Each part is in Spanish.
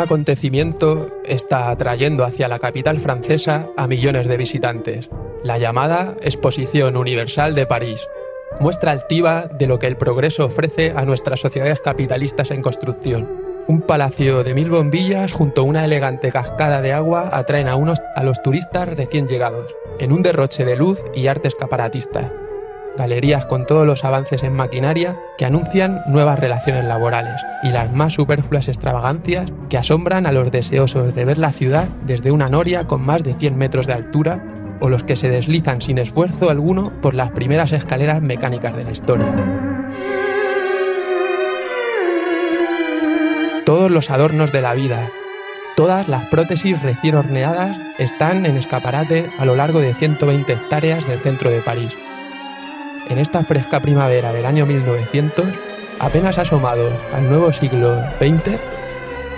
acontecimiento está atrayendo hacia la capital francesa a millones de visitantes, la llamada Exposición Universal de París, muestra altiva de lo que el progreso ofrece a nuestras sociedades capitalistas en construcción. Un palacio de mil bombillas junto a una elegante cascada de agua atraen a, unos, a los turistas recién llegados, en un derroche de luz y arte escaparatista. Galerías con todos los avances en maquinaria que anuncian nuevas relaciones laborales y las más superfluas extravagancias que asombran a los deseosos de ver la ciudad desde una noria con más de 100 metros de altura o los que se deslizan sin esfuerzo alguno por las primeras escaleras mecánicas de la historia. Todos los adornos de la vida, todas las prótesis recién horneadas están en escaparate a lo largo de 120 hectáreas del centro de París. En esta fresca primavera del año 1900, apenas asomado al nuevo siglo XX,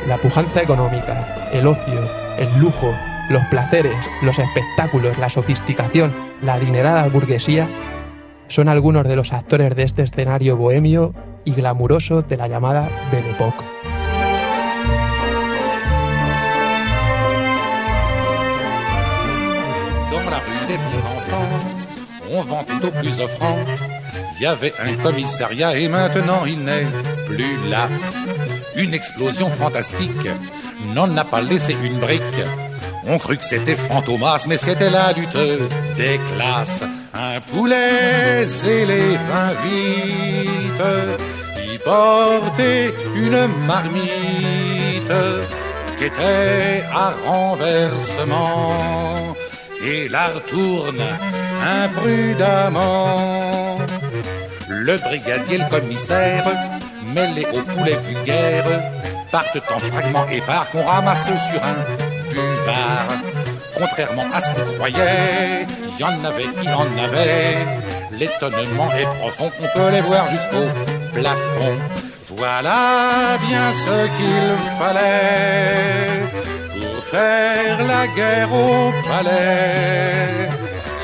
la pujanza económica, el ocio, el lujo, los placeres, los espectáculos, la sofisticación, la adinerada burguesía son algunos de los actores de este escenario bohemio y glamuroso de la llamada Belle Époque. On vend tout au plus offrant. Il y avait un commissariat et maintenant il n'est plus là. Une explosion fantastique n'en a pas laissé une brique. On crut que c'était Fantomas, mais c'était la lutte des classes. Un poulet et les vins vite qui portait une marmite qui était à renversement et la retourne imprudemment. Le brigadier, le commissaire, mêlés au poulet vulgaire, partent en fragments épars qu'on ramasse sur un buvard. Contrairement à ce qu'on croyait, il y en avait, il y en avait. L'étonnement est profond, on peut les voir jusqu'au plafond. Voilà bien ce qu'il fallait pour faire la guerre au palais.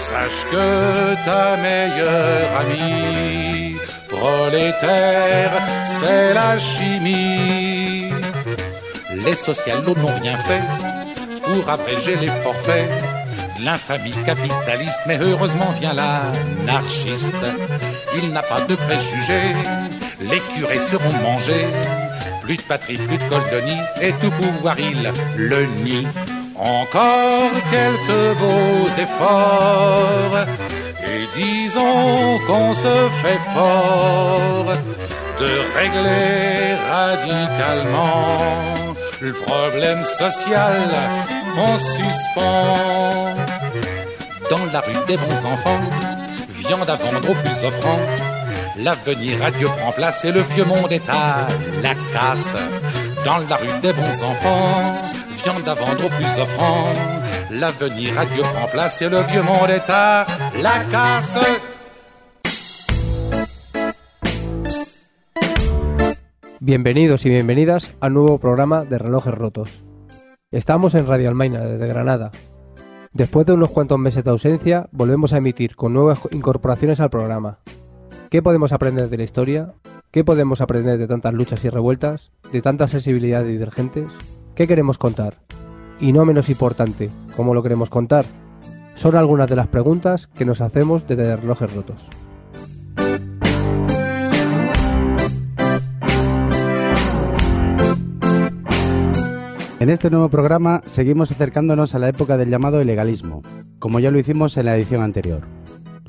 Sache que ta meilleure amie, prolétaire, c'est la chimie. Les socialos n'ont rien fait pour abréger les forfaits de l'infamie capitaliste, mais heureusement vient l'anarchiste. Il n'a pas de préjugés, les curés seront mangés. Plus de patrie, plus de coldonie, et tout pouvoir il le nie. Encore quelques beaux efforts, et disons qu'on se fait fort de régler radicalement le problème social en suspens. Dans la rue des bons enfants, viande à vendre au plus offrant. L'avenir à Dieu prend place et le vieux monde est à la casse. Dans la rue des bons enfants, Bienvenidos y bienvenidas al nuevo programa de Relojes Rotos. Estamos en Radio Almaina, desde Granada. Después de unos cuantos meses de ausencia, volvemos a emitir con nuevas incorporaciones al programa. ¿Qué podemos aprender de la historia? ¿Qué podemos aprender de tantas luchas y revueltas? ¿De tanta sensibilidad de divergentes? ¿Qué queremos contar? Y no menos importante, ¿cómo lo queremos contar? Son algunas de las preguntas que nos hacemos desde Relojes Rotos. En este nuevo programa seguimos acercándonos a la época del llamado ilegalismo, como ya lo hicimos en la edición anterior.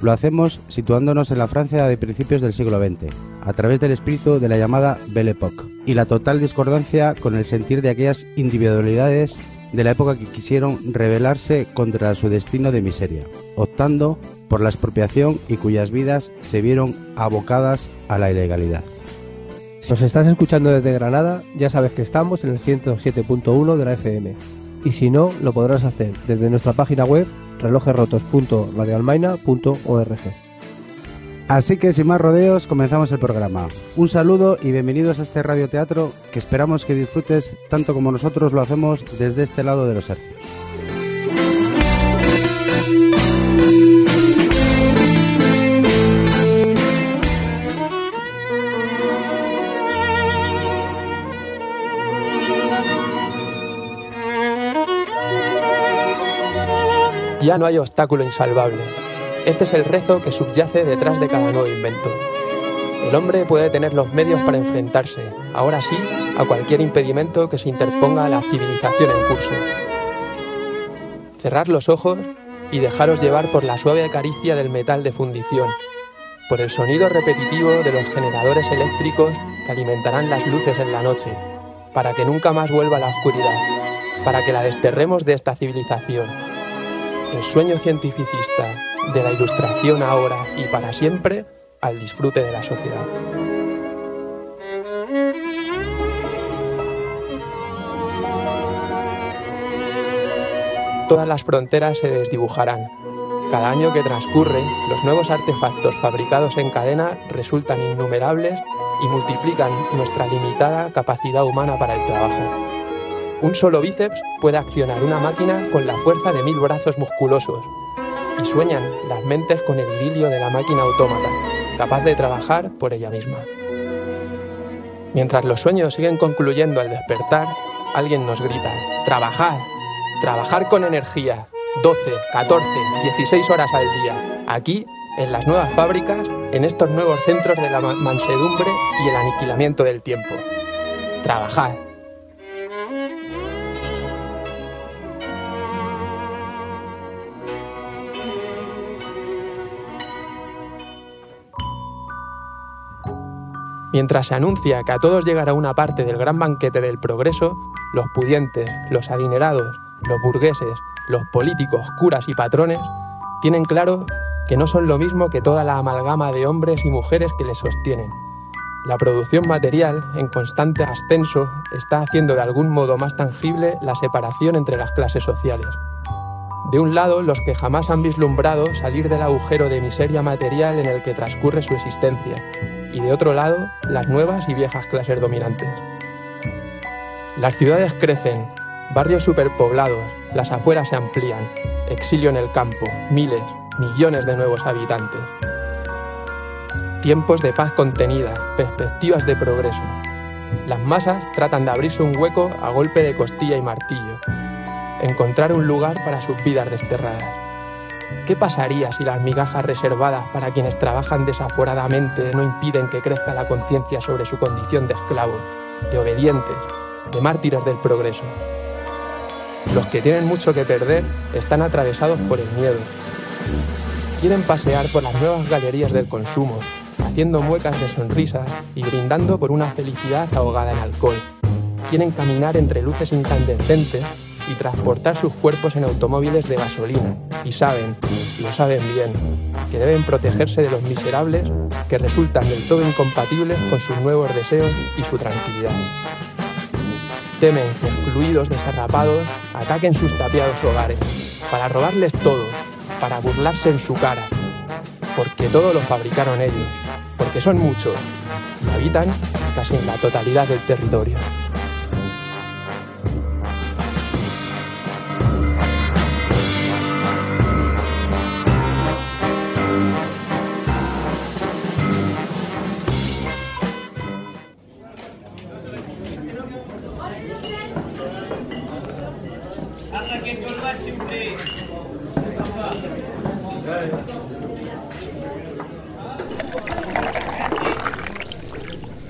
Lo hacemos situándonos en la Francia de principios del siglo XX, a través del espíritu de la llamada Belle Époque, y la total discordancia con el sentir de aquellas individualidades de la época que quisieron rebelarse contra su destino de miseria, optando por la expropiación y cuyas vidas se vieron abocadas a la ilegalidad. Si nos estás escuchando desde Granada, ya sabes que estamos en el 107.1 de la FM. Y si no, lo podrás hacer desde nuestra página web relojesrotos.radioalmaina.org. Así que sin más rodeos, comenzamos el programa. Un saludo y bienvenidos a este radioteatro que esperamos que disfrutes tanto como nosotros lo hacemos desde este lado de los Ya no hay obstáculo insalvable. Este es el rezo que subyace detrás de cada nuevo invento. El hombre puede tener los medios para enfrentarse, ahora sí, a cualquier impedimento que se interponga a la civilización en curso. Cerrar los ojos y dejaros llevar por la suave caricia del metal de fundición, por el sonido repetitivo de los generadores eléctricos que alimentarán las luces en la noche, para que nunca más vuelva la oscuridad, para que la desterremos de esta civilización. El sueño cientificista de la ilustración ahora y para siempre al disfrute de la sociedad. Todas las fronteras se desdibujarán. Cada año que transcurre, los nuevos artefactos fabricados en cadena resultan innumerables y multiplican nuestra limitada capacidad humana para el trabajo. Un solo bíceps puede accionar una máquina con la fuerza de mil brazos musculosos, y sueñan las mentes con el idilio de la máquina autómata, capaz de trabajar por ella misma. Mientras los sueños siguen concluyendo al despertar, alguien nos grita, trabajad, trabajar con energía, 12, 14, 16 horas al día, aquí, en las nuevas fábricas, en estos nuevos centros de la mansedumbre y el aniquilamiento del tiempo. Trabajad. Mientras se anuncia que a todos llegará una parte del gran banquete del progreso, los pudientes, los adinerados, los burgueses, los políticos, curas y patrones tienen claro que no son lo mismo que toda la amalgama de hombres y mujeres que les sostienen. La producción material, en constante ascenso, está haciendo de algún modo más tangible la separación entre las clases sociales. De un lado, los que jamás han vislumbrado salir del agujero de miseria material en el que transcurre su existencia, y de otro lado, las nuevas y viejas clases dominantes. Las ciudades crecen, barrios superpoblados, las afueras se amplían, exilio en el campo, miles, millones de nuevos habitantes. Tiempos de paz contenida, perspectivas de progreso. Las masas tratan de abrirse un hueco a golpe de costilla y martillo, encontrar un lugar para sus vidas desterradas. ¿Qué pasaría si las migajas reservadas para quienes trabajan desaforadamente no impiden que crezca la conciencia sobre su condición de esclavos, de obedientes, de mártires del progreso? Los que tienen mucho que perder están atravesados por el miedo. Quieren pasear por las nuevas galerías del consumo, haciendo muecas de sonrisa y brindando por una felicidad ahogada en alcohol. Quieren caminar entre luces incandescentes y transportar sus cuerpos en automóviles de gasolina. Y saben, lo saben bien, que deben protegerse de los miserables que resultan del todo incompatibles con sus nuevos deseos y su tranquilidad. Temen que excluidos desarrapados ataquen sus tapiados hogares, para robarles todo, para burlarse en su cara, porque todo lo fabricaron ellos, porque son muchos y habitan casi en la totalidad del territorio.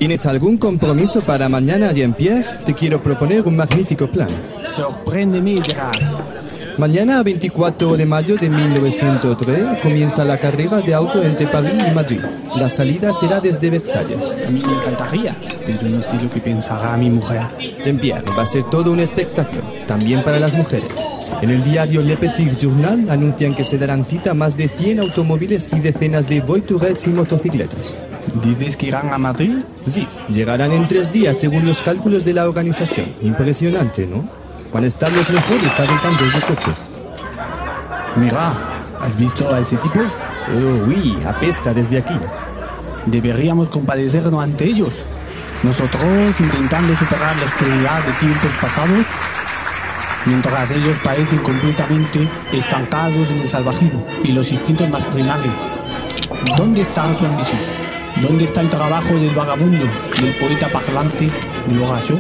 ¿Tienes algún compromiso para mañana, Jean-Pierre? Te quiero proponer un magnífico plan. Sorpréndeme, Gerard. Mañana, 24 de mayo de 1903, comienza la carrera de auto entre París y Madrid. La salida será desde Versalles. A mí me encantaría, pero no sé lo que pensará mi mujer. Jean-Pierre, va a ser todo un espectáculo, también para las mujeres. En el diario Le Petit Journal anuncian que se darán cita más de 100 automóviles y decenas de voiturettes y motocicletas. ¿Dices que irán a Madrid? Sí, llegarán en tres días según los cálculos de la organización. Impresionante, ¿no? Van a estar los mejores fabricantes de coches. Mira, ¿has visto a ese tipo? Oh, oui, apesta desde aquí. Deberíamos compadecernos ante ellos. Nosotros intentando superar la oscuridad de tiempos pasados, mientras ellos parecen completamente estancados en el salvajismo y los instintos más primarios. ¿Dónde está su ambición? ¿Dónde está el trabajo del vagabundo, del poeta parlante, del borracho?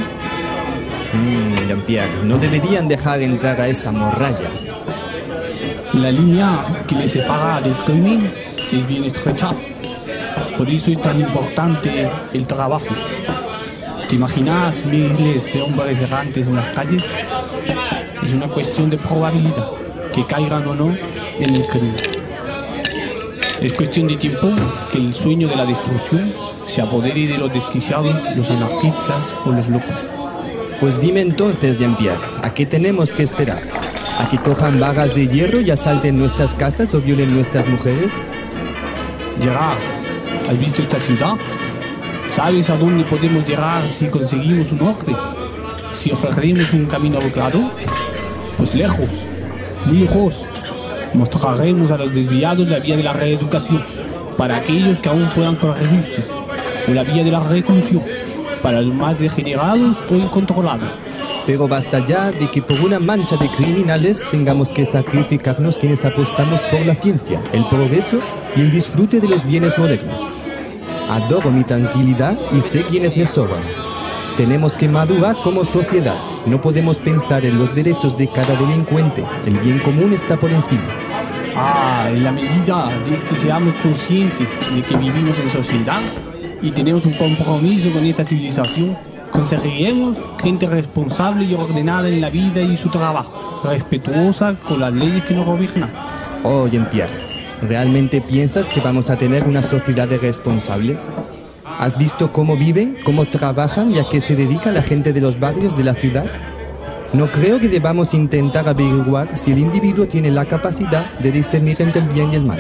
Mmm, Jean-Pierre, no deberían dejar entrar a esa morralla. ¿Y La línea que les separa del crimen es bien estrecha. Por eso es tan importante el trabajo. ¿Te imaginas miles de hombres errantes en las calles? Es una cuestión de probabilidad, que caigan o no en el crimen. Es cuestión de tiempo que el sueño de la destrucción se apodere de los desquiciados, los anarquistas o los locos. Pues dime entonces, Jean-Pierre, ¿a qué tenemos que esperar? ¿A que cojan vagas de hierro y asalten nuestras casas o violen nuestras mujeres? Gerard, ¿has visto esta ciudad? ¿Sabes a dónde podemos llegar si conseguimos un orden? Si ofrecemos un camino claro, pues lejos, muy lejos. Mostraremos a los desviados la vía de la reeducación para aquellos que aún puedan corregirse, o la vía de la reclusión para los más degenerados o incontrolados. Pero basta ya de que por una mancha de criminales tengamos que sacrificarnos quienes apostamos por la ciencia, el progreso y el disfrute de los bienes modernos. Adoro mi tranquilidad y sé quiénes me sobran. Tenemos que madurar como sociedad. No podemos pensar en los derechos de cada delincuente. El bien común está por encima. Ah, en la medida de que seamos conscientes de que vivimos en sociedad y tenemos un compromiso con esta civilización, conseguiremos gente responsable y ordenada en la vida y su trabajo, respetuosa con las leyes que nos gobiernan. Oh, Jean-Pierre, ¿realmente piensas que vamos a tener una sociedad de responsables? ¿Has visto cómo viven, cómo trabajan y a qué se dedica la gente de los barrios de la ciudad? No creo que debamos intentar averiguar si el individuo tiene la capacidad de discernir entre el bien y el mal.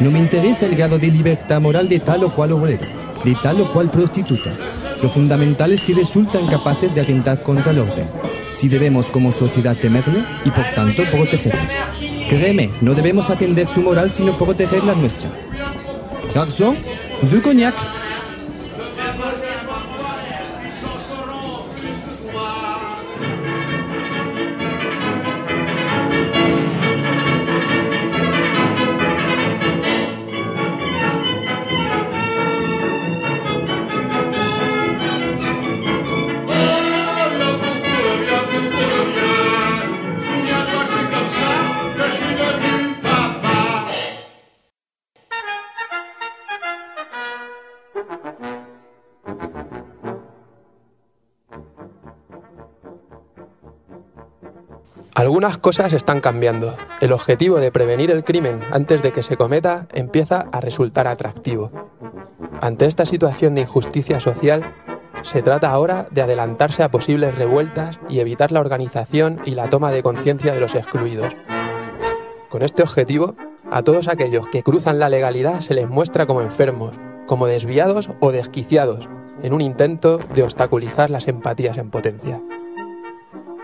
No me interesa el grado de libertad moral de tal o cual obrero, de tal o cual prostituta. Lo fundamental es si resultan capaces de atentar contra el orden, si debemos como sociedad temerle y por tanto protegerlos. Créeme, no debemos atender su moral sino proteger la nuestra. Garçon, du cognac. Algunas cosas están cambiando. El objetivo de prevenir el crimen antes de que se cometa empieza a resultar atractivo. Ante esta situación de injusticia social, se trata ahora de adelantarse a posibles revueltas y evitar la organización y la toma de conciencia de los excluidos. Con este objetivo, a todos aquellos que cruzan la legalidad se les muestra como enfermos, como desviados o desquiciados, en un intento de obstaculizar las empatías en potencia.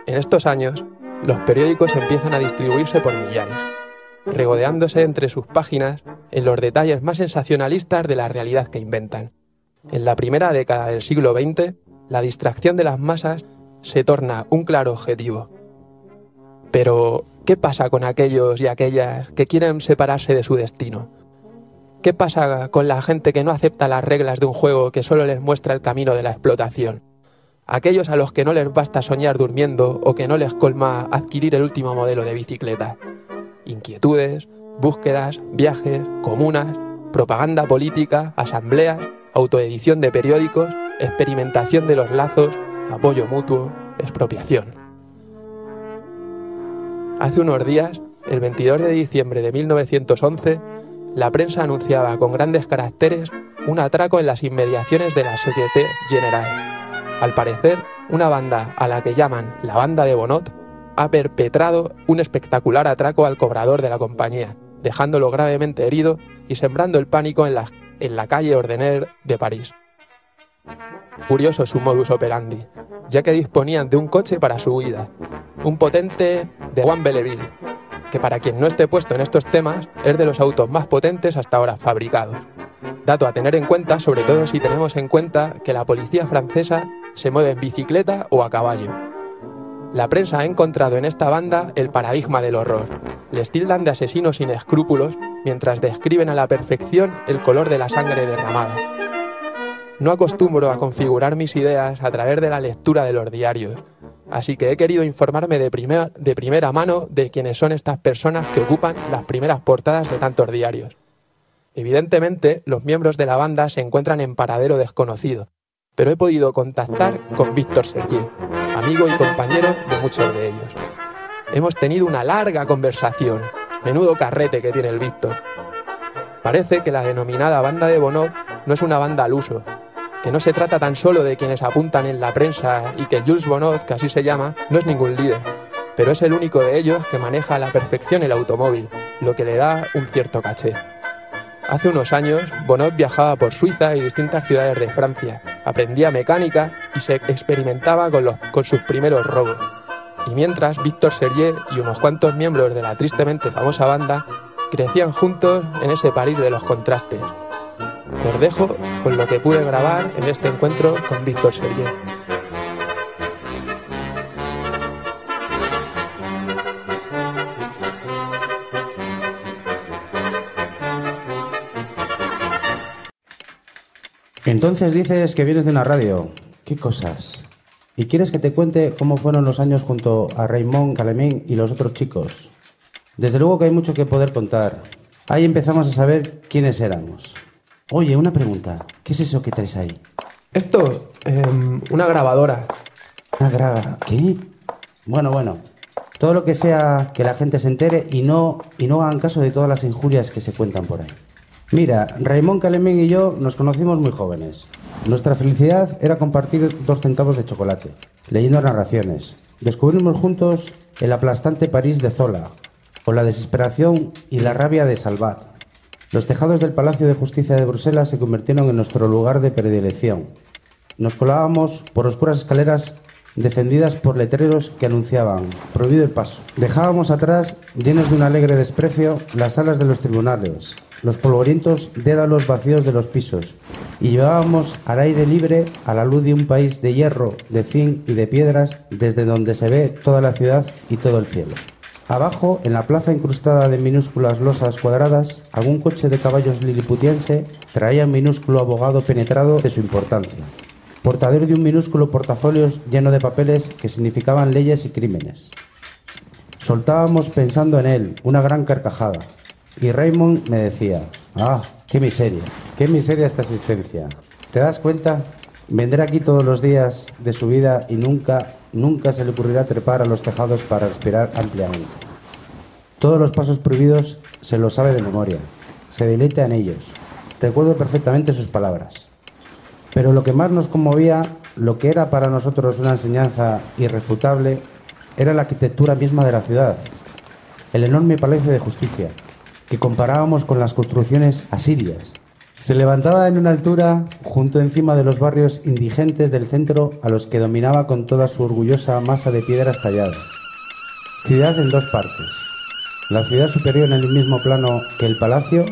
En estos años, los periódicos empiezan a distribuirse por millares, regodeándose entre sus páginas en los detalles más sensacionalistas de la realidad que inventan. En la primera década del siglo XX, la distracción de las masas se torna un claro objetivo. Pero, ¿qué pasa con aquellos y aquellas que quieren separarse de su destino? ¿Qué pasa con la gente que no acepta las reglas de un juego que solo les muestra el camino de la explotación? Aquellos a los que no les basta soñar durmiendo o que no les colma adquirir el último modelo de bicicleta. Inquietudes, búsquedas, viajes, comunas, propaganda política, asambleas, autoedición de periódicos, experimentación de los lazos, apoyo mutuo, expropiación. Hace unos días, el 22 de diciembre de 1911, la prensa anunciaba con grandes caracteres un atraco en las inmediaciones de la Société Générale al parecer, una banda a la que llaman la banda de Bonot ha perpetrado un espectacular atraco al cobrador de la compañía, dejándolo gravemente herido y sembrando el pánico en la, en la calle Ordener de París. Curioso su modus operandi, ya que disponían de un coche para su huida, un potente de Juan Belleville, que para quien no esté puesto en estos temas es de los autos más potentes hasta ahora fabricados. Dato a tener en cuenta, sobre todo si tenemos en cuenta que la policía francesa se mueve en bicicleta o a caballo. La prensa ha encontrado en esta banda el paradigma del horror. Les tildan de asesinos sin escrúpulos mientras describen a la perfección el color de la sangre derramada. No acostumbro a configurar mis ideas a través de la lectura de los diarios, así que he querido informarme de, de primera mano de quiénes son estas personas que ocupan las primeras portadas de tantos diarios. Evidentemente, los miembros de la banda se encuentran en paradero desconocido, pero he podido contactar con Víctor Sergi, amigo y compañero de muchos de ellos. Hemos tenido una larga conversación, menudo carrete que tiene el Víctor. Parece que la denominada banda de Bonov no es una banda al uso, que no se trata tan solo de quienes apuntan en la prensa y que Jules Bonov, que así se llama, no es ningún líder, pero es el único de ellos que maneja a la perfección el automóvil, lo que le da un cierto caché. Hace unos años, Bonov viajaba por Suiza y distintas ciudades de Francia, aprendía mecánica y se experimentaba con, los- con sus primeros robos. Y mientras, Víctor Sergier y unos cuantos miembros de la tristemente famosa banda crecían juntos en ese París de los contrastes. Os dejo con lo que pude grabar en este encuentro con Víctor Sergier. Entonces dices que vienes de una radio. ¿Qué cosas? ¿Y quieres que te cuente cómo fueron los años junto a Raymond, Calemín y los otros chicos? Desde luego que hay mucho que poder contar. Ahí empezamos a saber quiénes éramos. Oye, una pregunta. ¿Qué es eso que traes ahí? Esto, em, una grabadora. Una grava. ¿Qué? Bueno, bueno. Todo lo que sea que la gente se entere y no, y no hagan caso de todas las injurias que se cuentan por ahí. Mira, Raymond Calemín y yo nos conocimos muy jóvenes. Nuestra felicidad era compartir dos centavos de chocolate, leyendo narraciones. Descubrimos juntos el aplastante París de Zola, o la desesperación y la rabia de Salvat. Los tejados del Palacio de Justicia de Bruselas se convirtieron en nuestro lugar de predilección. Nos colábamos por oscuras escaleras defendidas por letreros que anunciaban prohibido el paso. Dejábamos atrás, llenos de un alegre desprecio, las salas de los tribunales, los polvorientos dédalos vacíos de los pisos, y llevábamos al aire libre a la luz de un país de hierro, de zinc y de piedras, desde donde se ve toda la ciudad y todo el cielo. Abajo, en la plaza incrustada de minúsculas losas cuadradas, algún coche de caballos liliputiense traía un minúsculo abogado penetrado de su importancia, portador de un minúsculo portafolios lleno de papeles que significaban leyes y crímenes. Soltábamos pensando en él una gran carcajada, y Raymond me decía, ah, qué miseria, qué miseria esta existencia. ¿Te das cuenta? Vendrá aquí todos los días de su vida y nunca, nunca se le ocurrirá trepar a los tejados para respirar ampliamente. Todos los pasos prohibidos se los sabe de memoria, se deleita en ellos. Recuerdo perfectamente sus palabras. Pero lo que más nos conmovía, lo que era para nosotros una enseñanza irrefutable, era la arquitectura misma de la ciudad, el enorme palacio de justicia, que comparábamos con las construcciones asirias. Se levantaba en una altura junto encima de los barrios indigentes del centro a los que dominaba con toda su orgullosa masa de piedras talladas. Ciudad en dos partes. La ciudad superior en el mismo plano que el palacio,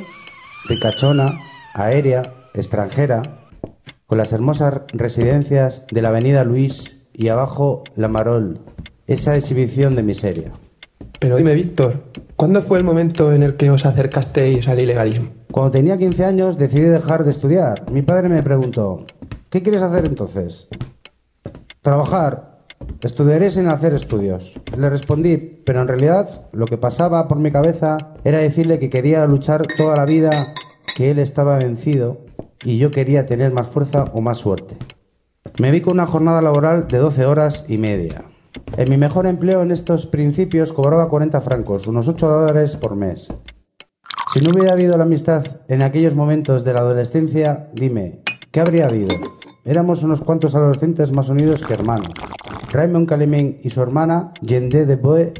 ricachona, aérea, extranjera, con las hermosas residencias de la avenida Luis y abajo la Marol, esa exhibición de miseria. Pero dime, Víctor, ¿cuándo fue el momento en el que os acercasteis al ilegalismo? Cuando tenía 15 años decidí dejar de estudiar. Mi padre me preguntó, ¿qué quieres hacer entonces? Trabajar. Estudiaré sin hacer estudios. Le respondí, pero en realidad lo que pasaba por mi cabeza era decirle que quería luchar toda la vida, que él estaba vencido y yo quería tener más fuerza o más suerte. Me vi con una jornada laboral de 12 horas y media. En mi mejor empleo en estos principios cobraba 40 francos, unos 8 dólares por mes. Si no hubiera habido la amistad en aquellos momentos de la adolescencia, dime, ¿qué habría habido? Éramos unos cuantos adolescentes más unidos que hermanos. Raymond Calemín y su hermana, Yende de Boe,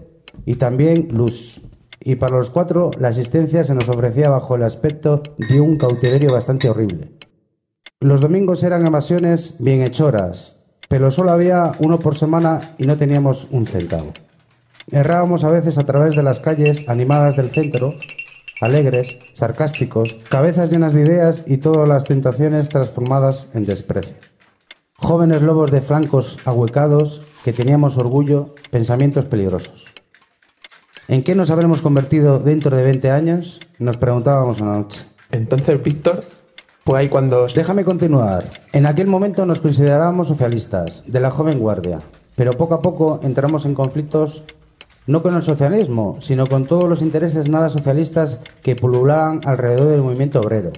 y también Luz. Y para los cuatro, la asistencia se nos ofrecía bajo el aspecto de un cautiverio bastante horrible. Los domingos eran evasiones bienhechoras, pero solo había uno por semana y no teníamos un centavo. Errábamos a veces a través de las calles animadas del centro, alegres, sarcásticos, cabezas llenas de ideas y todas las tentaciones transformadas en desprecio. Jóvenes lobos de flancos ahuecados que teníamos orgullo, pensamientos peligrosos. ¿En qué nos habremos convertido dentro de 20 años? Nos preguntábamos una noche. Entonces, Víctor, fue ahí cuando. Déjame continuar. En aquel momento nos considerábamos socialistas, de la joven guardia. pero poco a poco entramos en conflictos no con el socialismo, sino con todos los intereses nada socialistas que pululaban alrededor del movimiento obrero.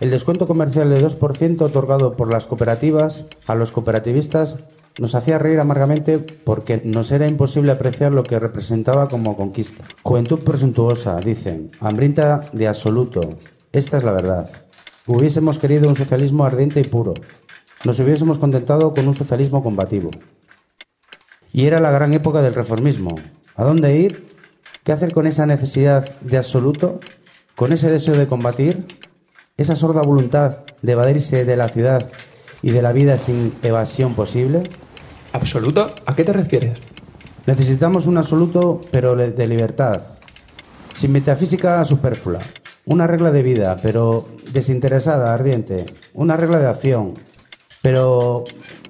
El descuento comercial de 2% otorgado por las cooperativas a los cooperativistas nos hacía reír amargamente porque nos era imposible apreciar lo que representaba como conquista. Juventud presuntuosa, dicen, hambrienta de absoluto. Esta es la verdad. Hubiésemos querido un socialismo ardiente y puro. Nos hubiésemos contentado con un socialismo combativo. Y era la gran época del reformismo. ¿A dónde ir? ¿Qué hacer con esa necesidad de absoluto? ¿Con ese deseo de combatir? ¿Esa sorda voluntad de evadirse de la ciudad y de la vida sin evasión posible? ¿Absoluto? ¿A qué te refieres? Necesitamos un absoluto, pero de libertad, sin metafísica superflua. Una regla de vida, pero desinteresada, ardiente. Una regla de acción, pero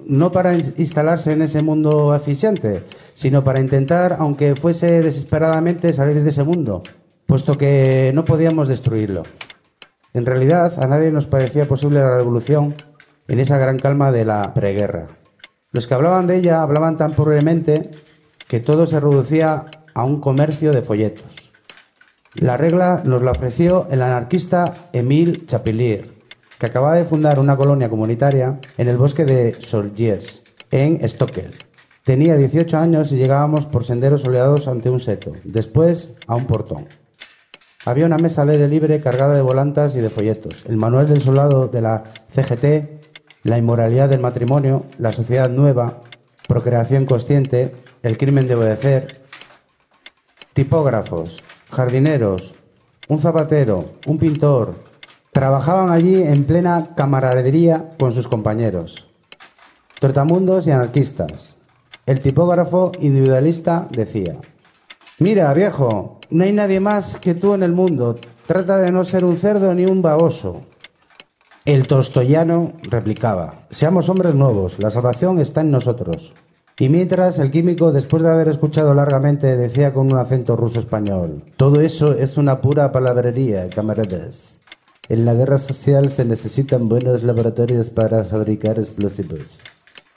no para instalarse en ese mundo asfixiante, sino para intentar, aunque fuese desesperadamente, salir de ese mundo, puesto que no podíamos destruirlo. En realidad, a nadie nos parecía posible la revolución en esa gran calma de la preguerra. Los que hablaban de ella hablaban tan pobremente que todo se reducía a un comercio de folletos. La regla nos la ofreció el anarquista Émile Chapelier, que acababa de fundar una colonia comunitaria en el bosque de Solgiers, en Stockel. Tenía 18 años y llegábamos por senderos soleados ante un seto, después a un portón. Había una mesa al aire libre cargada de volantas y de folletos, el manual del soldado de la CGT la inmoralidad del matrimonio, la sociedad nueva, procreación consciente, el crimen de obedecer, tipógrafos, jardineros, un zapatero, un pintor, trabajaban allí en plena camaradería con sus compañeros. Tortamundos y anarquistas. El tipógrafo individualista decía, Mira, viejo, no hay nadie más que tú en el mundo. Trata de no ser un cerdo ni un baboso. El tostoyano replicaba, seamos hombres nuevos, la salvación está en nosotros. Y mientras el químico, después de haber escuchado largamente, decía con un acento ruso-español, todo eso es una pura palabrería, camaradas. En la guerra social se necesitan buenos laboratorios para fabricar explosivos.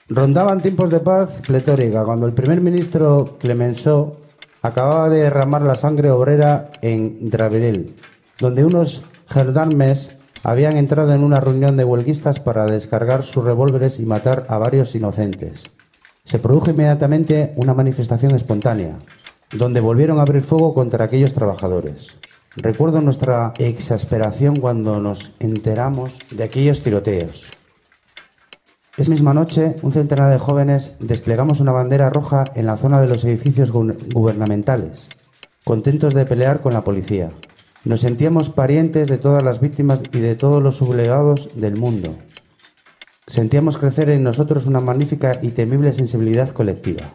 Rondaban tiempos de paz pletórica cuando el primer ministro Clemenceau acababa de derramar la sangre obrera en Draveril, donde unos gendarmes habían entrado en una reunión de huelguistas para descargar sus revólveres y matar a varios inocentes. Se produjo inmediatamente una manifestación espontánea, donde volvieron a abrir fuego contra aquellos trabajadores. Recuerdo nuestra exasperación cuando nos enteramos de aquellos tiroteos. Esa misma noche, un centenar de jóvenes desplegamos una bandera roja en la zona de los edificios gubernamentales, contentos de pelear con la policía. Nos sentíamos parientes de todas las víctimas y de todos los sublevados del mundo. Sentíamos crecer en nosotros una magnífica y temible sensibilidad colectiva.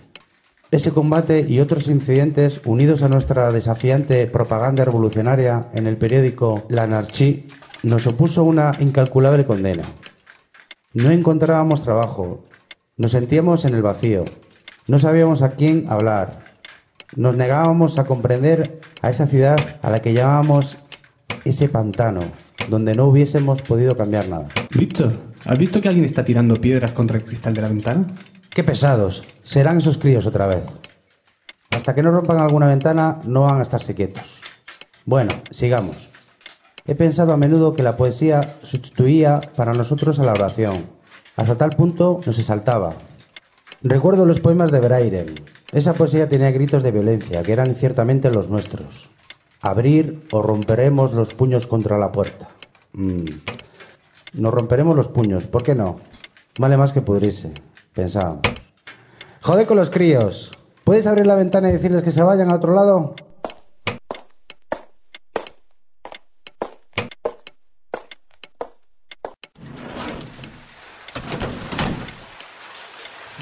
Ese combate y otros incidentes, unidos a nuestra desafiante propaganda revolucionaria en el periódico La Anarchie, nos opuso una incalculable condena. No encontrábamos trabajo, nos sentíamos en el vacío, no sabíamos a quién hablar, nos negábamos a comprender a esa ciudad a la que llamábamos ese pantano, donde no hubiésemos podido cambiar nada. Víctor, ¿has visto que alguien está tirando piedras contra el cristal de la ventana? Qué pesados. Serán esos críos otra vez. Hasta que no rompan alguna ventana, no van a estarse quietos. Bueno, sigamos. He pensado a menudo que la poesía sustituía para nosotros a la oración. Hasta tal punto nos exaltaba. Recuerdo los poemas de Braiden, esa poesía tenía gritos de violencia, que eran ciertamente los nuestros. Abrir o romperemos los puños contra la puerta. Mm. Nos romperemos los puños, ¿por qué no? Vale más que pudrirse, pensábamos. Jode con los críos. ¿Puedes abrir la ventana y decirles que se vayan a otro lado?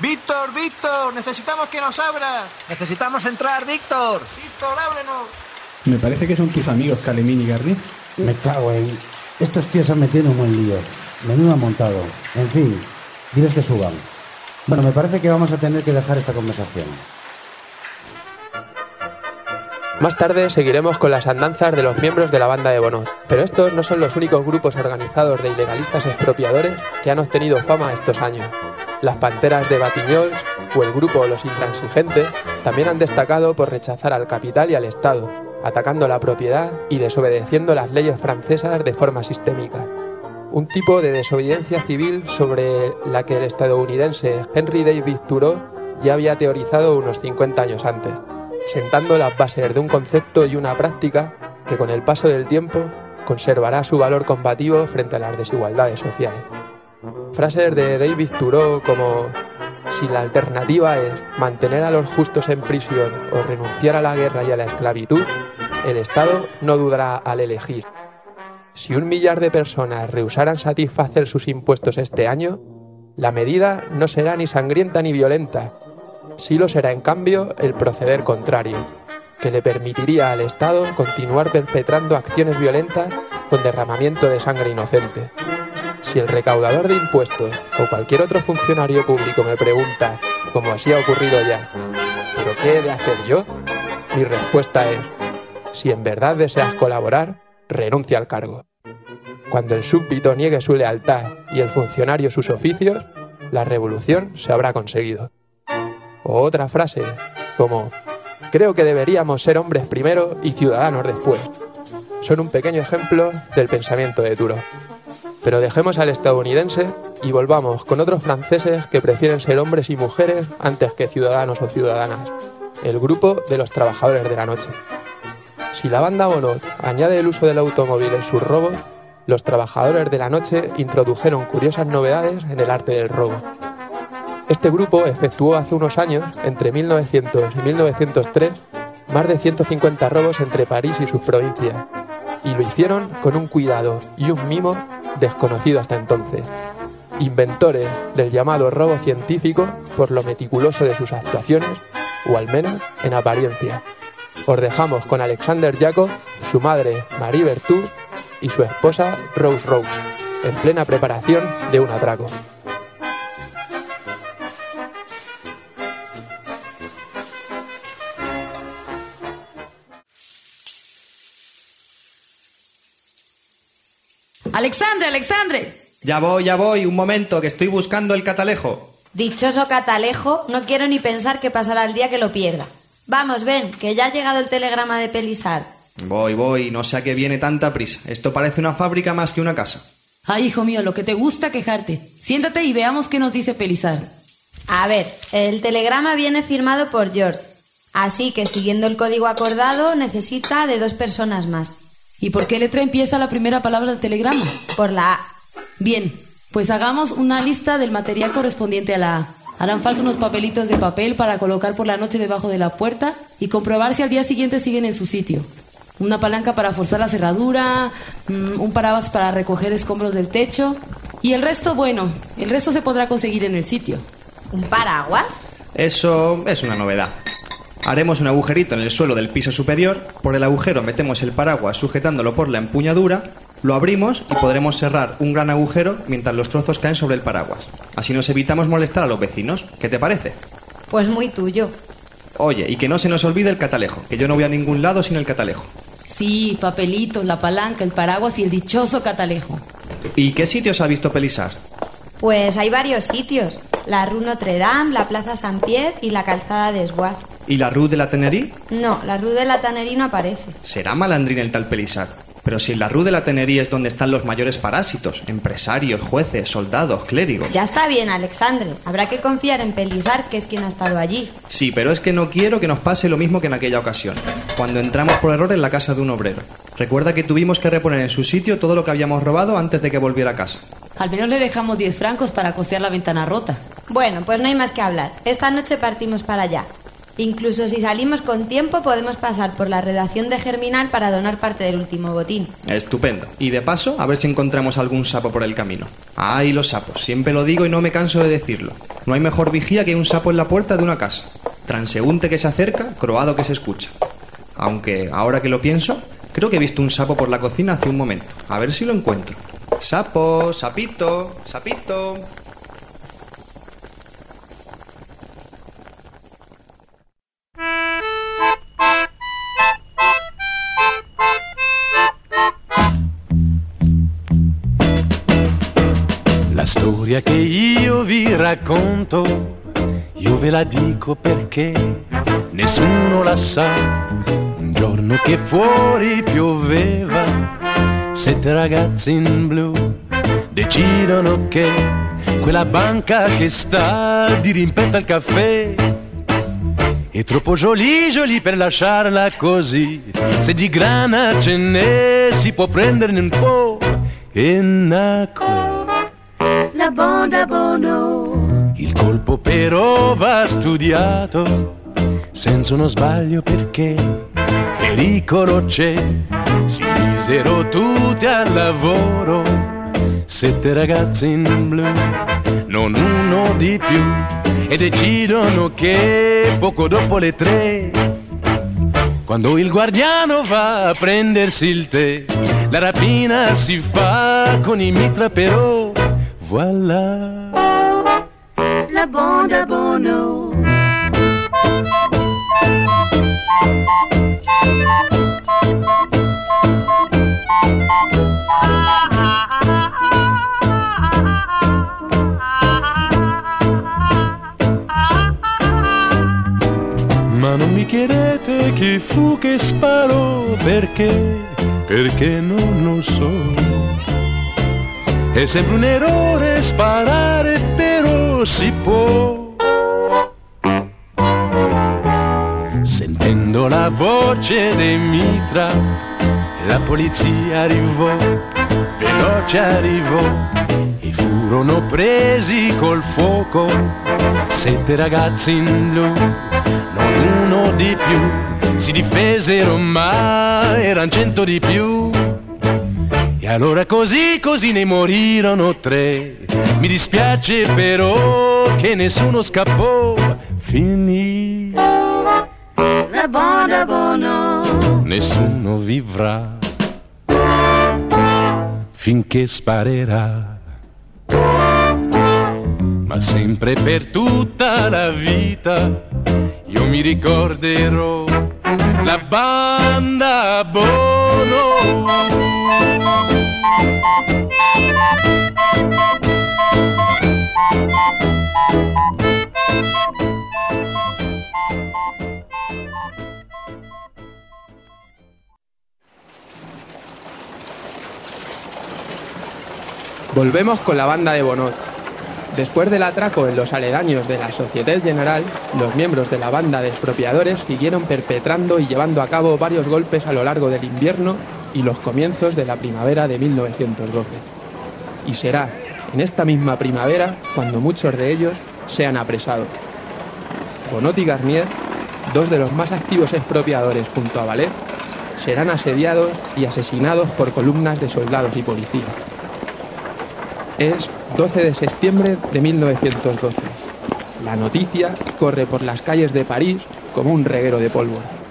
Víctor, Víctor, necesitamos que nos abras. Necesitamos entrar, Víctor. Víctor, ábrenos. Me parece que son tus amigos Calemín y Gardi. Me cago en... Estos tíos han metido un buen lío. Menudo han montado. En fin, diles que suban. Bueno, me parece que vamos a tener que dejar esta conversación. Más tarde seguiremos con las andanzas de los miembros de la banda de Bonot. Pero estos no son los únicos grupos organizados de ilegalistas expropiadores que han obtenido fama estos años. Las Panteras de Batiñols o el grupo Los Intransigentes también han destacado por rechazar al capital y al Estado, atacando la propiedad y desobedeciendo las leyes francesas de forma sistémica. Un tipo de desobediencia civil sobre la que el estadounidense Henry David Thoreau ya había teorizado unos 50 años antes, sentando las bases de un concepto y una práctica que con el paso del tiempo conservará su valor combativo frente a las desigualdades sociales. Frases de David Thoreau como si la alternativa es mantener a los justos en prisión o renunciar a la guerra y a la esclavitud, el Estado no dudará al elegir. Si un millar de personas rehusaran satisfacer sus impuestos este año, la medida no será ni sangrienta ni violenta. Sí lo será, en cambio, el proceder contrario, que le permitiría al Estado continuar perpetrando acciones violentas con derramamiento de sangre inocente. Si el recaudador de impuestos o cualquier otro funcionario público me pregunta, como así ha ocurrido ya, ¿pero qué he de hacer yo? Mi respuesta es, si en verdad deseas colaborar, renuncia al cargo. Cuando el súbdito niegue su lealtad y el funcionario sus oficios, la revolución se habrá conseguido. O otra frase, como, creo que deberíamos ser hombres primero y ciudadanos después. Son un pequeño ejemplo del pensamiento de Turo. Pero dejemos al estadounidense y volvamos con otros franceses que prefieren ser hombres y mujeres antes que ciudadanos o ciudadanas. El grupo de los trabajadores de la noche. Si la banda Bonot añade el uso del automóvil en sus robos, los trabajadores de la noche introdujeron curiosas novedades en el arte del robo. Este grupo efectuó hace unos años, entre 1900 y 1903, más de 150 robos entre París y sus provincias, y lo hicieron con un cuidado y un mimo desconocido hasta entonces. Inventores del llamado robo científico por lo meticuloso de sus actuaciones, o al menos en apariencia. Os dejamos con Alexander Jacob, su madre Marie Berthoud y su esposa Rose Rose, en plena preparación de un atraco. Alexandre, Alexandre. Ya voy, ya voy, un momento, que estoy buscando el catalejo. Dichoso catalejo, no quiero ni pensar que pasará el día que lo pierda. Vamos, ven, que ya ha llegado el telegrama de Pelisar. Voy, voy, no sé a qué viene tanta prisa. Esto parece una fábrica más que una casa. Ay, hijo mío, lo que te gusta quejarte. Siéntate y veamos qué nos dice Pelisar. A ver, el telegrama viene firmado por George. Así que siguiendo el código acordado necesita de dos personas más. ¿Y por qué letra empieza la primera palabra del telegrama? Por la A. Bien, pues hagamos una lista del material correspondiente a la A. Harán falta unos papelitos de papel para colocar por la noche debajo de la puerta y comprobar si al día siguiente siguen en su sitio. Una palanca para forzar la cerradura, mm, un paraguas para recoger escombros del techo y el resto, bueno, el resto se podrá conseguir en el sitio. ¿Un paraguas? Eso es una novedad. Haremos un agujerito en el suelo del piso superior, por el agujero metemos el paraguas sujetándolo por la empuñadura, lo abrimos y podremos cerrar un gran agujero mientras los trozos caen sobre el paraguas. Así nos evitamos molestar a los vecinos. ¿Qué te parece? Pues muy tuyo. Oye, y que no se nos olvide el catalejo, que yo no voy a ningún lado sin el catalejo. Sí, papelitos, la palanca, el paraguas y el dichoso catalejo. ¿Y qué sitios ha visto Pelisar? Pues hay varios sitios. La Rue Notre Dame, la Plaza Saint-Pierre y la calzada de Esbois. ¿Y la Rue de la Tenerí? No, la Rue de la Tannerie no aparece. Será malandrín el tal Pelisar. Pero si en la Rue de la Tenerí es donde están los mayores parásitos, empresarios, jueces, soldados, clérigos. Ya está bien, Alexandre. Habrá que confiar en Pelisar, que es quien ha estado allí. Sí, pero es que no quiero que nos pase lo mismo que en aquella ocasión, cuando entramos por error en la casa de un obrero. Recuerda que tuvimos que reponer en su sitio todo lo que habíamos robado antes de que volviera a casa. Al menos le dejamos 10 francos para costear la ventana rota. Bueno, pues no hay más que hablar. Esta noche partimos para allá. Incluso si salimos con tiempo podemos pasar por la redacción de Germinal para donar parte del último botín. Estupendo. Y de paso, a ver si encontramos algún sapo por el camino. ¡Ay, los sapos! Siempre lo digo y no me canso de decirlo. No hay mejor vigía que un sapo en la puerta de una casa. Transeúnte que se acerca, croado que se escucha. Aunque, ahora que lo pienso, creo que he visto un sapo por la cocina hace un momento. A ver si lo encuentro. Sapo, sapito, sapito. Storia che io vi racconto, io ve la dico perché nessuno la sa. Un giorno che fuori pioveva, sette ragazzi in blu decidono che quella banca che sta di rimpetto al caffè è troppo jolie jolie per lasciarla così. Se di grana ce n'è si può prenderne un po' e nacque la banda Bono. Il colpo però va studiato senza uno sbaglio perché pericolo c'è. Si misero tutti al lavoro, sette ragazzi in blu, non uno di più, e decidono che poco dopo le tre quando il guardiano va a prendersi il tè, la rapina si fa con i mitra però voilà. La banda Bono. Ma non mi chiedete chi fu che sparò, perché, perché non lo so. È sempre un errore sparare, però si può. Sentendo la voce dei mitra, la polizia arrivò, veloce arrivò, e furono presi col fuoco, sette ragazzi in blu, non uno di più, si difesero ma eran cento di più. E allora così, così ne morirono tre. Mi dispiace però che nessuno scappò. Finì. La banda Bono. Nessuno vivrà finché sparerà. Ma sempre per tutta la vita io mi ricorderò la banda Bono. Volvemos con la banda de Bonot. Después del atraco en los aledaños de la Sociedad General, los miembros de la banda de expropiadores siguieron perpetrando y llevando a cabo varios golpes a lo largo del invierno y los comienzos de la primavera de 1912. Y será en esta misma primavera cuando muchos de ellos sean apresados. Bonot y Garnier, dos de los más activos expropiadores junto a Ballet, serán asediados y asesinados por columnas de soldados y policías. Es 12 de septiembre de 1912. La noticia corre por las calles de París como un reguero de pólvora.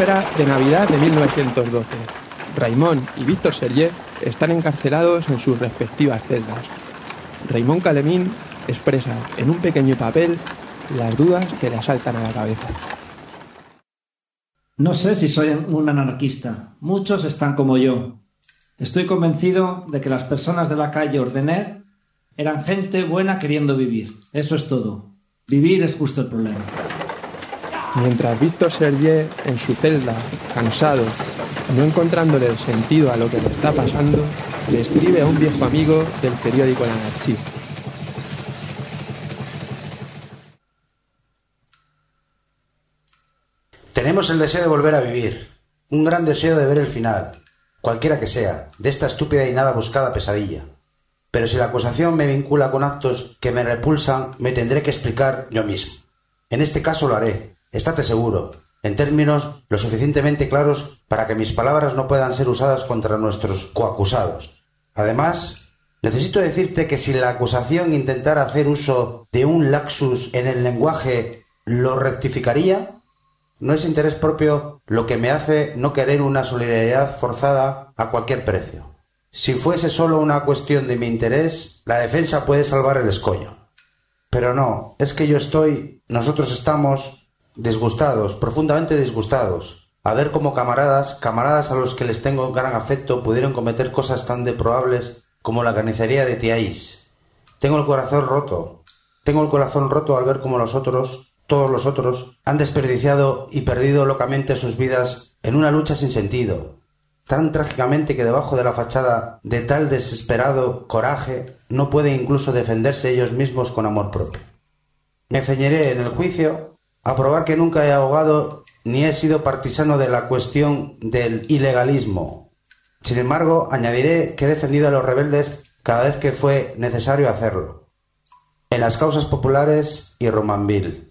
De Navidad de 1912. Raymond y Víctor Serge están encarcelados en sus respectivas celdas. Raymond Calemín expresa en un pequeño papel las dudas que le asaltan a la cabeza. No sé si soy un anarquista. Muchos están como yo. Estoy convencido de que las personas de la calle Ordener eran gente buena queriendo vivir. Eso es todo. Vivir es justo el problema. Mientras Víctor Serge, en su celda, cansado, no encontrándole el sentido a lo que le está pasando, le escribe a un viejo amigo del periódico El Anarchí. Tenemos el deseo de volver a vivir, un gran deseo de ver el final, cualquiera que sea, de esta estúpida y nada buscada pesadilla. Pero si la acusación me vincula con actos que me repulsan, me tendré que explicar yo mismo. En este caso lo haré, estate seguro, en términos lo suficientemente claros para que mis palabras no puedan ser usadas contra nuestros coacusados. Además, necesito decirte que si la acusación intentara hacer uso de un laxus en el lenguaje, ¿lo rectificaría? No es interés propio lo que me hace no querer una solidaridad forzada a cualquier precio. Si fuese solo una cuestión de mi interés, la defensa puede salvar el escollo. Pero no, es que yo estoy, nosotros estamos disgustados, profundamente disgustados, a ver cómo camaradas, camaradas a los que les tengo gran afecto, pudieron cometer cosas tan deprobables como la carnicería de Tiaís. Tengo el corazón roto, tengo el corazón roto al ver cómo los otros, todos los otros, han desperdiciado y perdido locamente sus vidas en una lucha sin sentido, tan trágicamente que debajo de la fachada de tal desesperado coraje no pueden incluso defenderse ellos mismos con amor propio. Me ceñiré en el juicio a probar que nunca he ahogado ni he sido partisano de la cuestión del ilegalismo. Sin embargo, añadiré que he defendido a los rebeldes cada vez que fue necesario hacerlo. En las causas populares y Romanville.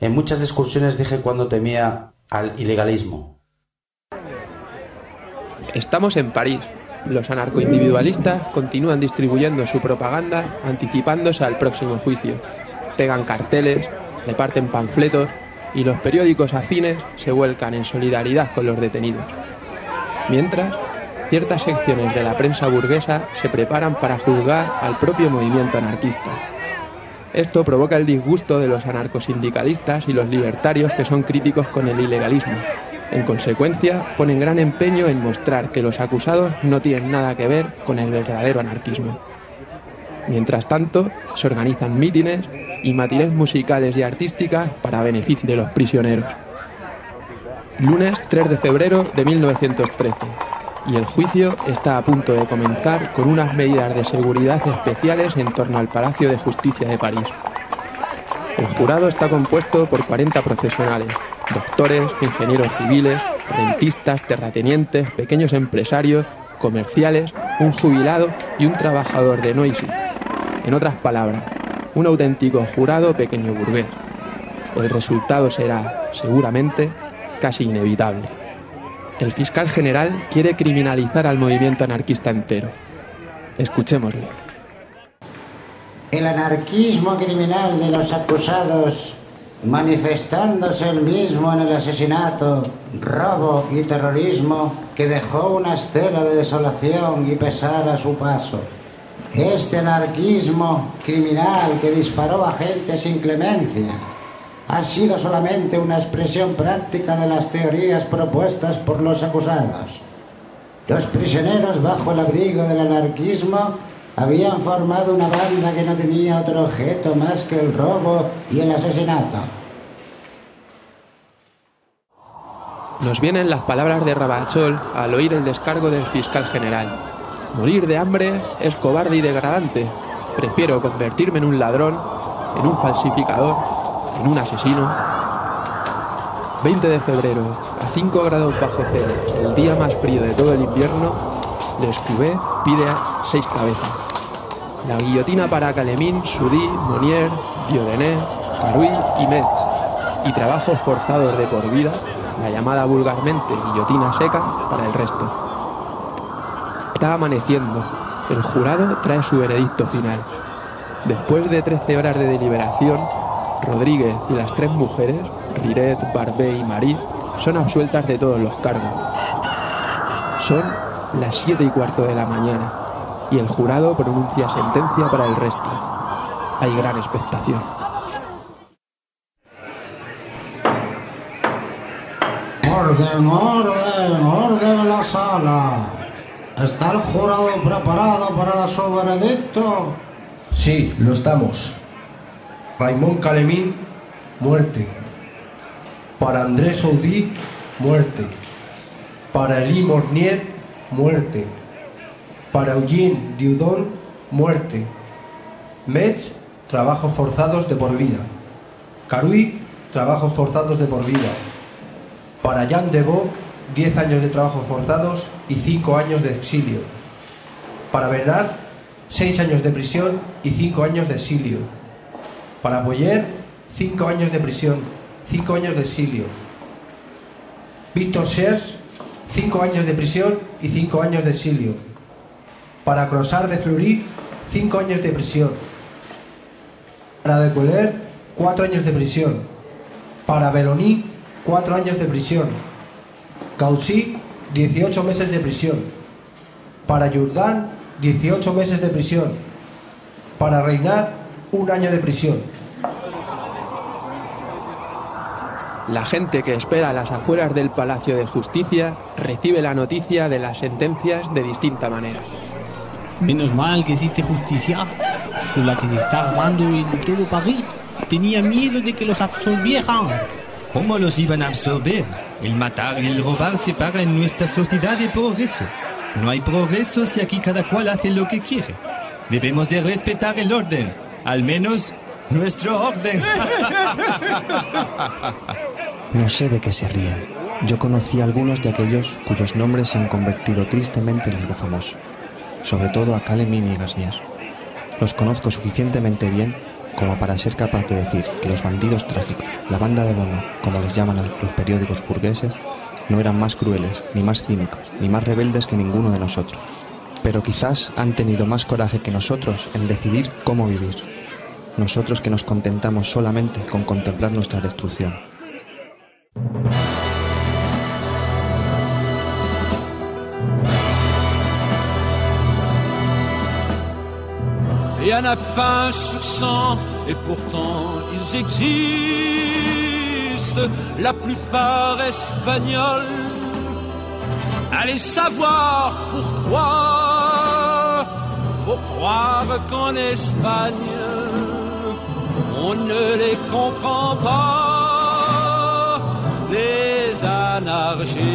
En muchas discusiones dije cuando temía al ilegalismo. Estamos en París. Los anarcoindividualistas continúan distribuyendo su propaganda anticipándose al próximo juicio. Pegan carteles, reparten panfletos y los periódicos afines se vuelcan en solidaridad con los detenidos. Mientras, ciertas secciones de la prensa burguesa se preparan para juzgar al propio movimiento anarquista. Esto provoca el disgusto de los anarcosindicalistas y los libertarios que son críticos con el ilegalismo. En consecuencia, ponen gran empeño en mostrar que los acusados no tienen nada que ver con el verdadero anarquismo. Mientras tanto, se organizan mítines y matines musicales y artísticas para beneficio de los prisioneros. Lunes 3 de febrero de 1913 y el juicio está a punto de comenzar con unas medidas de seguridad especiales en torno al Palacio de Justicia de París. El jurado está compuesto por 40 profesionales, doctores, ingenieros civiles, rentistas, terratenientes, pequeños empresarios, comerciales, un jubilado y un trabajador de Noisy. En otras palabras, un auténtico jurado pequeño burgués. El resultado será, seguramente, casi inevitable. El fiscal general quiere criminalizar al movimiento anarquista entero. Escuchémosle. El anarquismo criminal de los acusados, manifestándose el mismo en el asesinato, robo y terrorismo que dejó una estela de desolación y pesar a su paso. Este anarquismo criminal que disparó a gente sin clemencia ha sido solamente una expresión práctica de las teorías propuestas por los acusados. Los prisioneros bajo el abrigo del anarquismo habían formado una banda que no tenía otro objeto más que el robo y el asesinato. Nos vienen las palabras de Rabachol al oír el descargo del fiscal general. Morir de hambre es cobarde y degradante. Prefiero convertirme en un ladrón, en un falsificador, en un asesino. 20 de febrero, a 5 grados bajo cero, el día más frío de todo el invierno, Le Escuvé pide a seis cabezas. La guillotina para Calemín, Sudí, Monier, Diodené, Caruy y Metz. Y trabajos forzados de por vida, la llamada vulgarmente guillotina seca, para el resto. Está amaneciendo. El jurado trae su veredicto final. Después de 13 horas de deliberación, Rodríguez y las tres mujeres, Riret, Barbé y Marie, son absueltas de todos los cargos. Son las 7 y cuarto de la mañana y el jurado pronuncia sentencia para el resto. Hay gran expectación. Orden, orden, orden en la sala. ¿Está el jurado preparado para dar su veredicto? Sí, lo estamos. Raymond Calemín, muerte. Para Andrés Audí, muerte. Para Elie Mornier, muerte. Para Eugene Dieudon, muerte. Metz, trabajos forzados de por vida. Caruy, trabajos forzados de por vida. Para Jean Debo, 10 años de trabajos forzados y 5 años de exilio. Para Bernard, 6 años de prisión y 5 años de exilio. Para Boyer, 5 años de prisión, 5 años de exilio. Víctor Sers, 5 años de prisión y 5 años de exilio. Para Crossard de Fleury, 5 años de prisión. Para De Coller, 4 años de prisión. Para Beloni, 4 años de prisión. Causí, 18 meses de prisión. Para Jordán, 18 meses de prisión. Para Reinar, un año de prisión. La gente que espera a las afueras del Palacio de Justicia recibe la noticia de las sentencias de distinta manera. Menos mal que existe justicia, con la que se está armando en todo París. Tenía miedo de que los absolvieran. ¿Cómo los iban a absorber? El matar y el robar se paga en nuestra sociedad de progreso. No hay progreso si aquí cada cual hace lo que quiere. Debemos de respetar el orden, al menos nuestro orden. No sé de qué se ríen. Yo conocí a algunos de aquellos cuyos nombres se han convertido tristemente en algo famoso. Sobre todo a Calemín y Garnier. Los conozco suficientemente bien como para ser capaz de decir que los bandidos trágicos, la banda de Bono, como les llaman los periódicos burgueses, no eran más crueles, ni más cínicos, ni más rebeldes que ninguno de nosotros. Pero quizás han tenido más coraje que nosotros en decidir cómo vivir. Nosotros que nos contentamos solamente con contemplar nuestra destrucción. Il y en a pas un sur cent, et pourtant ils existent, la plupart espagnols. Allez savoir pourquoi, faut croire qu'en Espagne, on ne les comprend pas, les anarchistes.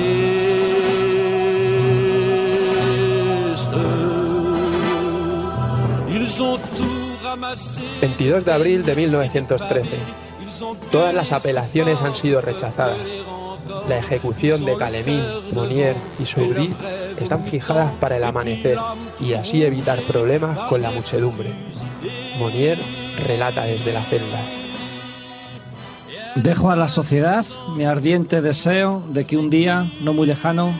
22 de abril de 1913. Todas las apelaciones han sido rechazadas. La ejecución de Calemín, Monier y Soubry están fijadas para el amanecer y así evitar problemas con la muchedumbre. Monier relata desde la celda. Dejo a la sociedad mi ardiente deseo de que un día, no muy lejano,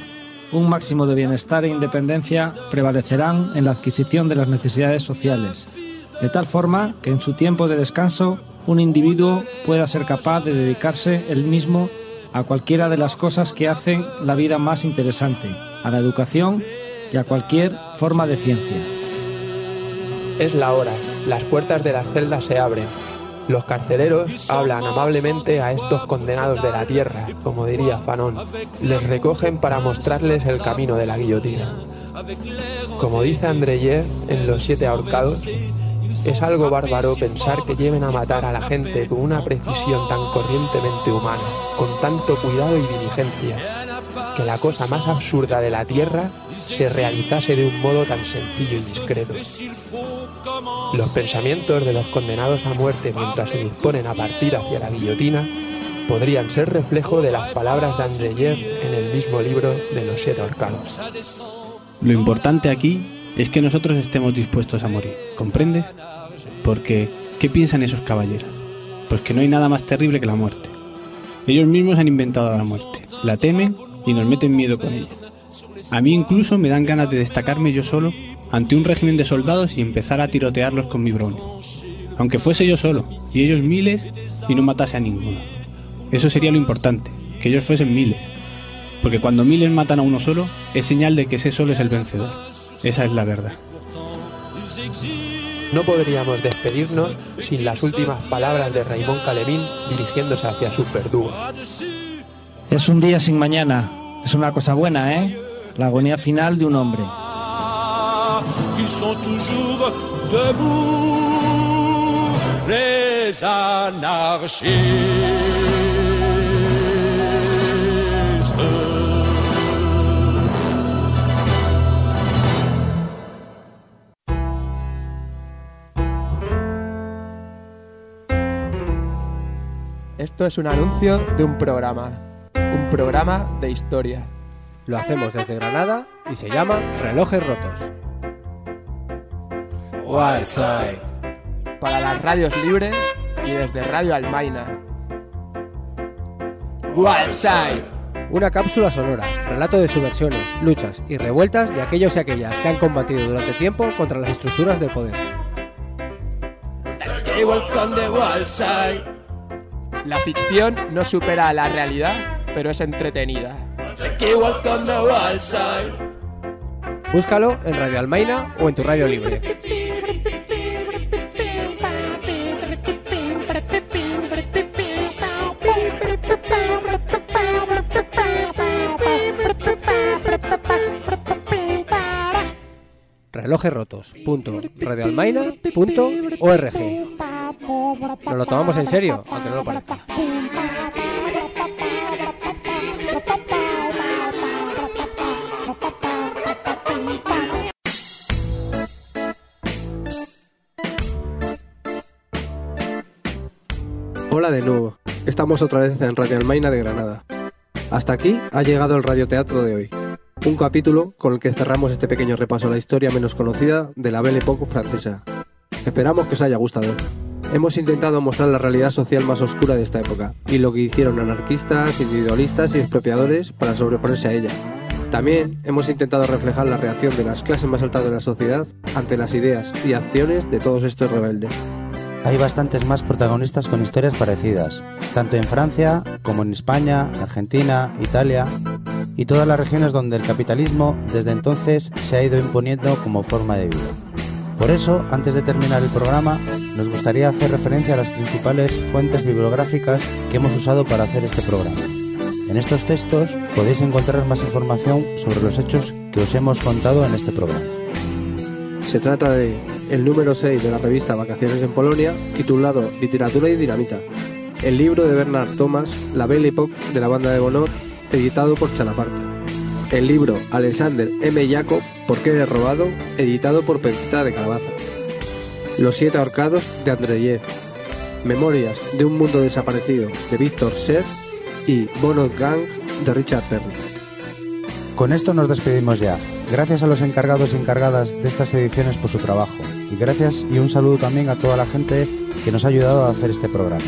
un máximo de bienestar e independencia prevalecerán en la adquisición de las necesidades sociales, de tal forma que en su tiempo de descanso un individuo pueda ser capaz de dedicarse él mismo a cualquiera de las cosas que hacen la vida más interesante, a la educación y a cualquier forma de ciencia. Es la hora, las puertas de las celdas se abren. Los carceleros hablan amablemente a estos condenados de la tierra, como diría Fanon. Les recogen para mostrarles el camino de la guillotina. Como dice Andreyev en Los Siete Ahorcados, es algo bárbaro pensar que lleven a matar a la gente con una precisión tan corrientemente humana, con tanto cuidado y diligencia, que la cosa más absurda de la tierra se realizase de un modo tan sencillo y discreto. Los pensamientos de los condenados a muerte mientras se disponen a partir hacia la guillotina podrían ser reflejo de las palabras de Andreyev en el mismo libro de los siete ahorcados. Lo importante aquí es que nosotros estemos dispuestos a morir, ¿comprendes? Porque, ¿qué piensan esos caballeros? Pues que no hay nada más terrible que la muerte. Ellos mismos han inventado la muerte, la temen y nos meten miedo con ella. A mí incluso me dan ganas de destacarme yo solo ante un régimen de soldados y empezar a tirotearlos con mi brownie. Aunque fuese yo solo, y ellos miles, y no matase a ninguno. Eso sería lo importante, que ellos fuesen miles. Porque cuando miles matan a uno solo, es señal de que ese solo es el vencedor. Esa es la verdad. No podríamos despedirnos sin las últimas palabras de Raymond Calemín dirigiéndose hacia sus verdugos. Es un día sin mañana. Es una cosa buena, ¿eh? La agonía final de un hombre. Esto es un anuncio de un programa, programa de historia. Lo hacemos desde Granada y se llama Relojes Rotos. Wildside. Para las radios libres y desde Radio Almaina. Wildside. Una cápsula sonora, relato de subversiones, luchas y revueltas de aquellos y aquellas que han combatido durante tiempo contra las estructuras de poder. La ficción no supera a la realidad, pero es entretenida. Búscalo en Radio Almaina o en tu radio libre. relojesrotos.radioalmaina.org Nos lo tomamos en serio, aunque no lo parezca. Hola de nuevo, estamos otra vez en Radio Almaina de Granada. Hasta aquí ha llegado el radioteatro de hoy, un capítulo con el que cerramos este pequeño repaso a la historia menos conocida de la Belle Époque francesa. Esperamos que os haya gustado. Hemos intentado mostrar la realidad social más oscura de esta época y lo que hicieron anarquistas, individualistas y expropiadores para sobreponerse a ella. También hemos intentado reflejar la reacción de las clases más altas de la sociedad ante las ideas y acciones de todos estos rebeldes. Hay bastantes más protagonistas con historias parecidas, tanto en Francia como en España, Argentina, Italia y todas las regiones donde el capitalismo desde entonces se ha ido imponiendo como forma de vida. Por eso, antes de terminar el programa, nos gustaría hacer referencia a las principales fuentes bibliográficas que hemos usado para hacer este programa. En estos textos podéis encontrar más información sobre los hechos que os hemos contado en este programa. Se trata de el número 6 de la revista Vacaciones en Polonia, titulado Literatura y Dinamita, el libro de Bernard Thomas, La Belle Époque de la banda de Bonot, editado por Chalaparta, el libro Alexander M. Jacob, ¿Por qué he robado?, editado por Pentita de Calabaza, Los siete ahorcados de Andreyev, Memorias de un mundo desaparecido de Víctor Ser y Bonot Gang de Richard Perry. Con esto nos despedimos ya. Gracias a los encargados y encargadas de estas ediciones por su trabajo. Y gracias y un saludo también a toda la gente que nos ha ayudado a hacer este programa.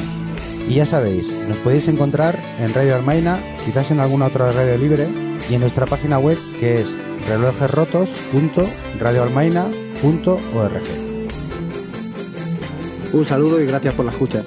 Y ya sabéis, nos podéis encontrar en Radio Armaina, quizás en alguna otra radio libre, y en nuestra página web que es relojesrotos.radioalmaina.org. Un saludo y gracias por la escucha.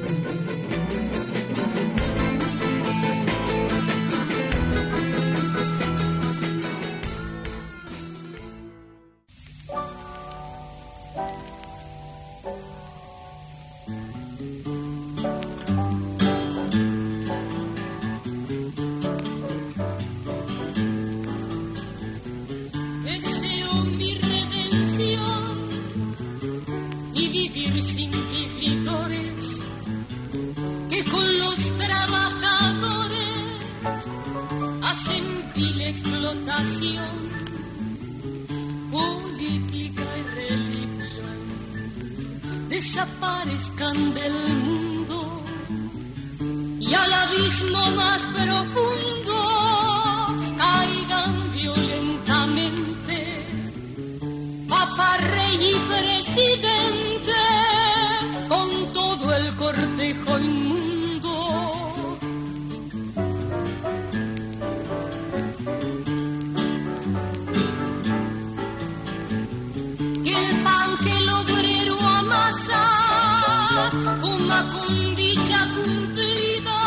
Con dicha cumplida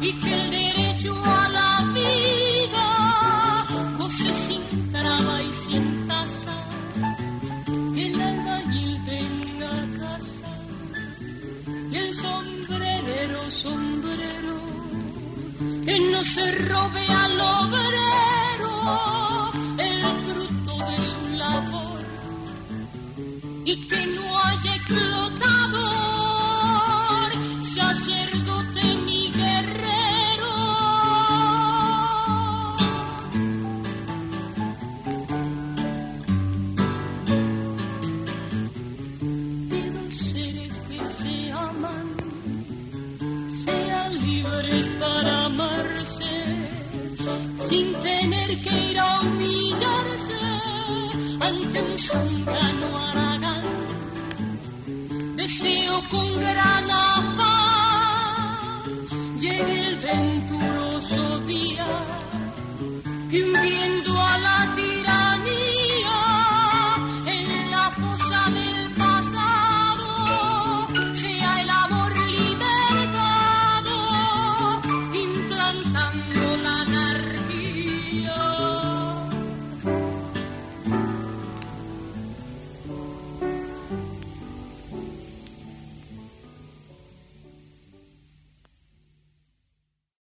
y que el derecho a la vida goce sin traba y sin tasa el albañil tenga casa. Y el sombrerero sombrero que no se robe al